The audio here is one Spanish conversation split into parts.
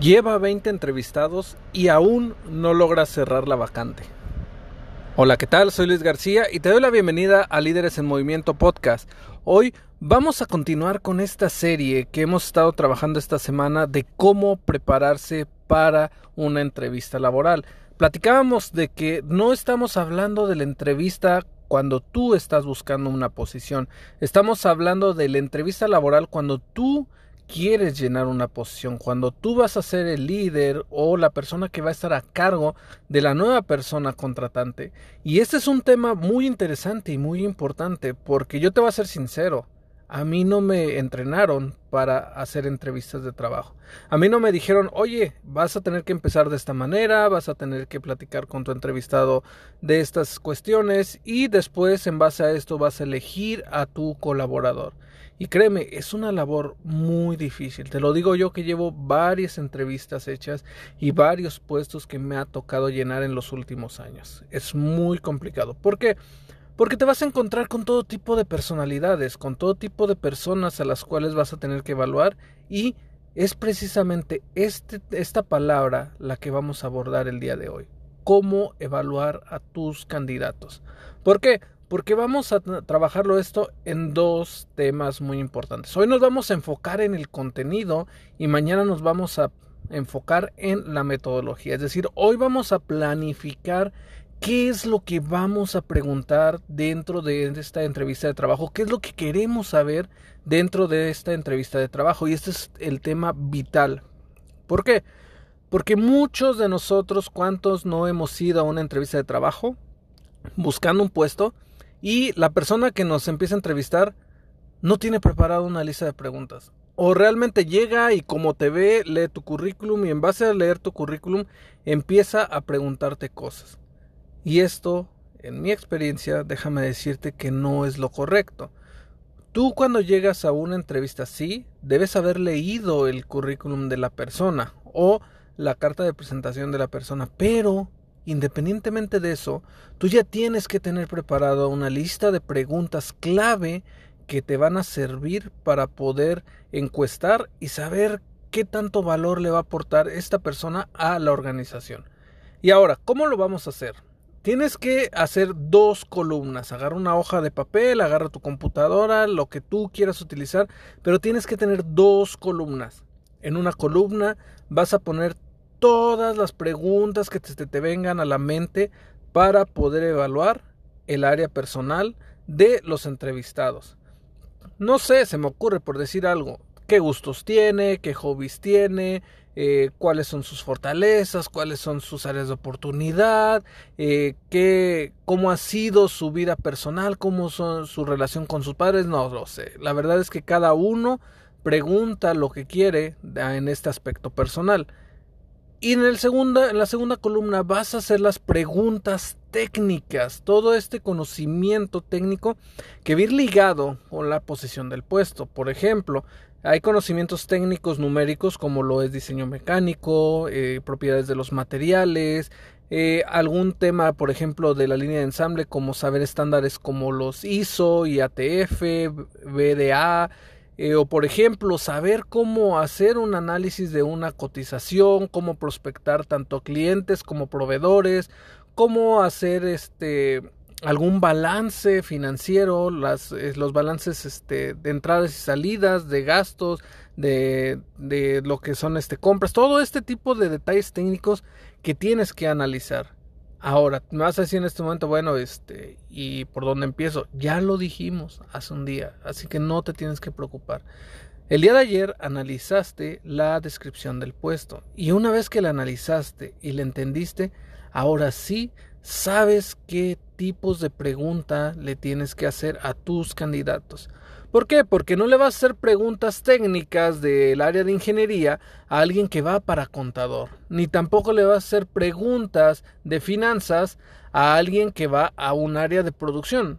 Lleva 20 entrevistados y aún no logra cerrar la vacante. Hola, ¿qué tal? Soy Luis García y te doy la bienvenida a Líderes en Movimiento Podcast. Hoy vamos a continuar con esta serie que hemos estado trabajando esta semana de cómo prepararse para una entrevista laboral. Platicábamos de que no estamos hablando de la entrevista cuando tú estás buscando una posición. Estamos hablando de la entrevista laboral cuando tú quieres llenar una posición, cuando tú vas a ser el líder o la persona que va a estar a cargo de la nueva persona contratante. Y este es un tema muy interesante y muy importante porque yo te voy a ser sincero, a mí no me entrenaron para hacer entrevistas de trabajo. A mí no me dijeron, oye, vas a tener que empezar de esta manera, vas a tener que platicar con tu entrevistado de estas cuestiones y después en base a esto vas a elegir a tu colaborador. Y créeme, es una labor muy difícil. Te lo digo yo que llevo varias entrevistas hechas y varios puestos que me ha tocado llenar en los últimos años. Es muy complicado. ¿Por qué? Porque te vas a encontrar con todo tipo de personalidades, con todo tipo de personas a las cuales vas a tener que evaluar y es precisamente este, esta palabra la que vamos a abordar el día de hoy. Cómo evaluar a tus candidatos. ¿Por qué? Porque vamos a trabajarlo esto en dos temas muy importantes. Hoy nos vamos a enfocar en el contenido y mañana nos vamos a enfocar en la metodología. Es decir, hoy vamos a planificar qué es lo que vamos a preguntar dentro de esta entrevista de trabajo, qué es lo que queremos saber dentro de esta entrevista de trabajo. Y este es el tema vital. ¿Por qué? Porque muchos de nosotros, ¿cuántos no hemos ido a una entrevista de trabajo buscando un puesto? Y la persona que nos empieza a entrevistar no tiene preparada una lista de preguntas. O realmente llega y como te ve, lee tu currículum y en base a leer tu currículum empieza a preguntarte cosas. Y esto, en mi experiencia, déjame decirte que no es lo correcto. Tú cuando llegas a una entrevista así, debes haber leído el currículum de la persona o la carta de presentación de la persona, pero Independientemente de eso, tú ya tienes que tener preparado una lista de preguntas clave que te van a servir para poder encuestar y saber qué tanto valor le va a aportar esta persona a la organización. Y ahora, ¿cómo lo vamos a hacer? Tienes que hacer dos columnas. Agarra una hoja de papel, agarra tu computadora, lo que tú quieras utilizar, pero tienes que tener dos columnas. En una columna vas a poner todas las preguntas que te, te, vengan a la mente para poder evaluar el área personal de los entrevistados. No sé, se me ocurre por decir algo, qué gustos tiene, qué hobbies tiene, eh, cuáles son sus fortalezas, cuáles son sus áreas de oportunidad, eh, qué, cómo ha sido su vida personal, cómo son su relación con sus padres, no lo sé. La verdad es que cada uno pregunta lo que quiere en este aspecto personal. Y en, el segunda, en la segunda columna vas a hacer las preguntas técnicas, todo este conocimiento técnico que va ir ligado con la posición del puesto. Por ejemplo, hay conocimientos técnicos numéricos como lo es diseño mecánico, eh, propiedades de los materiales, eh, algún tema, por ejemplo, de la línea de ensamble como saber estándares como los ISO, IATF, BDA, eh, o por ejemplo, saber cómo hacer un análisis de una cotización, cómo prospectar tanto clientes como proveedores, cómo hacer este algún balance financiero, las, eh, los balances este, de entradas y salidas, de gastos, de, de lo que son este, compras, todo este tipo de detalles técnicos que tienes que analizar. Ahora, me vas a decir en este momento, bueno, este, ¿y por dónde empiezo? Ya lo dijimos hace un día, así que no te tienes que preocupar. El día de ayer analizaste la descripción del puesto y una vez que la analizaste y la entendiste, ahora sí sabes qué tipos de pregunta le tienes que hacer a tus candidatos. ¿Por qué? Porque no le vas a hacer preguntas técnicas del área de ingeniería a alguien que va para contador, ni tampoco le vas a hacer preguntas de finanzas a alguien que va a un área de producción.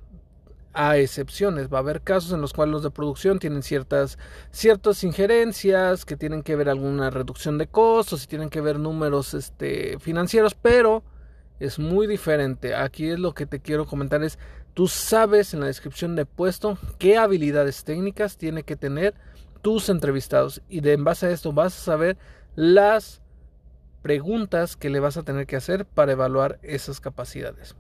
A excepciones, va a haber casos en los cuales los de producción tienen ciertas, ciertas injerencias que tienen que ver alguna reducción de costos y tienen que ver números este, financieros, pero es muy diferente. Aquí es lo que te quiero comentar es Tú sabes en la descripción de puesto qué habilidades técnicas tiene que tener tus entrevistados y de en base a esto vas a saber las preguntas que le vas a tener que hacer para evaluar esas capacidades.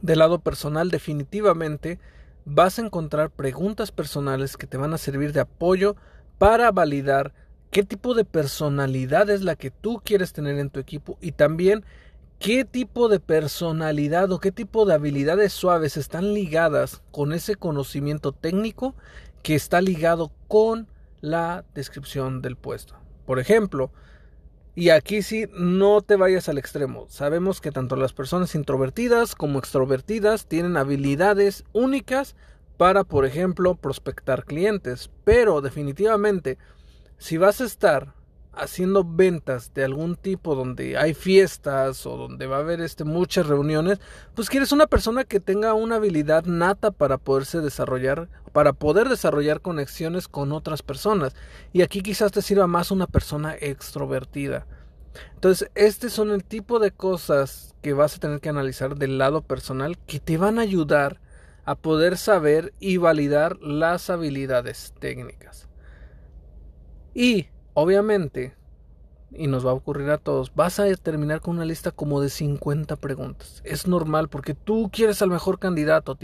Del lado personal definitivamente vas a encontrar preguntas personales que te van a servir de apoyo para validar qué tipo de personalidad es la que tú quieres tener en tu equipo y también qué tipo de personalidad o qué tipo de habilidades suaves están ligadas con ese conocimiento técnico que está ligado con la descripción del puesto. Por ejemplo, y aquí sí, no te vayas al extremo. Sabemos que tanto las personas introvertidas como extrovertidas tienen habilidades únicas para, por ejemplo, prospectar clientes. Pero definitivamente, si vas a estar haciendo ventas de algún tipo donde hay fiestas o donde va a haber este, muchas reuniones, pues quieres una persona que tenga una habilidad nata para poderse desarrollar, para poder desarrollar conexiones con otras personas. Y aquí quizás te sirva más una persona extrovertida. Entonces, este son el tipo de cosas que vas a tener que analizar del lado personal que te van a ayudar a poder saber y validar las habilidades técnicas. Y Obviamente, y nos va a ocurrir a todos, vas a terminar con una lista como de 50 preguntas. Es normal porque tú quieres al mejor candidato,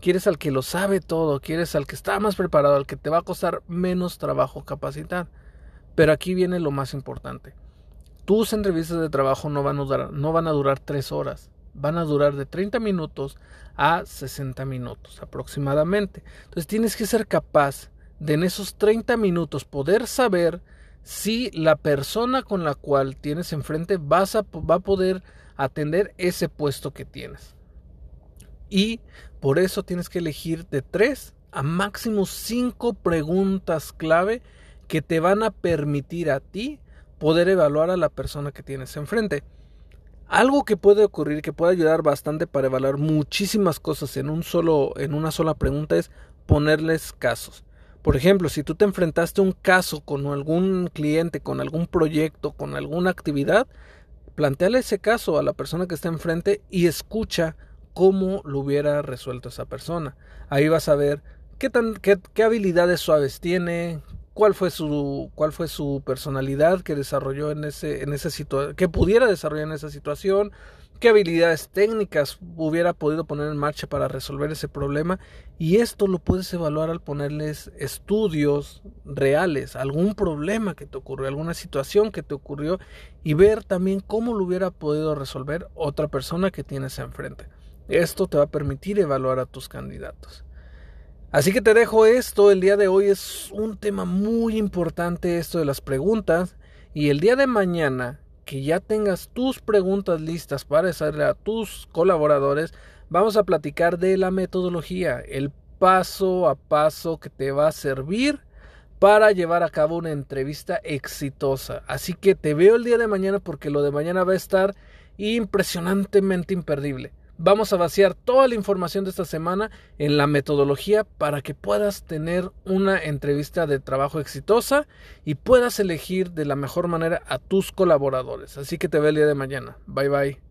quieres al que lo sabe todo, quieres al que está más preparado, al que te va a costar menos trabajo capacitar. Pero aquí viene lo más importante. Tus entrevistas de trabajo no van a durar, no van a durar 3 horas, van a durar de 30 minutos a 60 minutos aproximadamente. Entonces tienes que ser capaz de en esos 30 minutos poder saber si la persona con la cual tienes enfrente vas a, va a poder atender ese puesto que tienes. Y por eso tienes que elegir de tres a máximo cinco preguntas clave que te van a permitir a ti poder evaluar a la persona que tienes enfrente. Algo que puede ocurrir, que puede ayudar bastante para evaluar muchísimas cosas en un solo, en una sola pregunta es ponerles casos. Por ejemplo, si tú te enfrentaste a un caso con algún cliente, con algún proyecto, con alguna actividad, planteale ese caso a la persona que está enfrente y escucha cómo lo hubiera resuelto esa persona. Ahí vas a ver qué, tan, qué, qué habilidades suaves tiene, cuál fue su cuál fue su personalidad que desarrolló en ese en esa situación que pudiera desarrollar en esa situación qué habilidades técnicas hubiera podido poner en marcha para resolver ese problema y esto lo puedes evaluar al ponerles estudios reales, algún problema que te ocurrió, alguna situación que te ocurrió y ver también cómo lo hubiera podido resolver otra persona que tienes enfrente. Esto te va a permitir evaluar a tus candidatos. Así que te dejo esto, el día de hoy es un tema muy importante esto de las preguntas y el día de mañana que ya tengas tus preguntas listas para hacerle a tus colaboradores, vamos a platicar de la metodología, el paso a paso que te va a servir para llevar a cabo una entrevista exitosa. Así que te veo el día de mañana porque lo de mañana va a estar impresionantemente imperdible. Vamos a vaciar toda la información de esta semana en la metodología para que puedas tener una entrevista de trabajo exitosa y puedas elegir de la mejor manera a tus colaboradores. Así que te veo el día de mañana. Bye bye.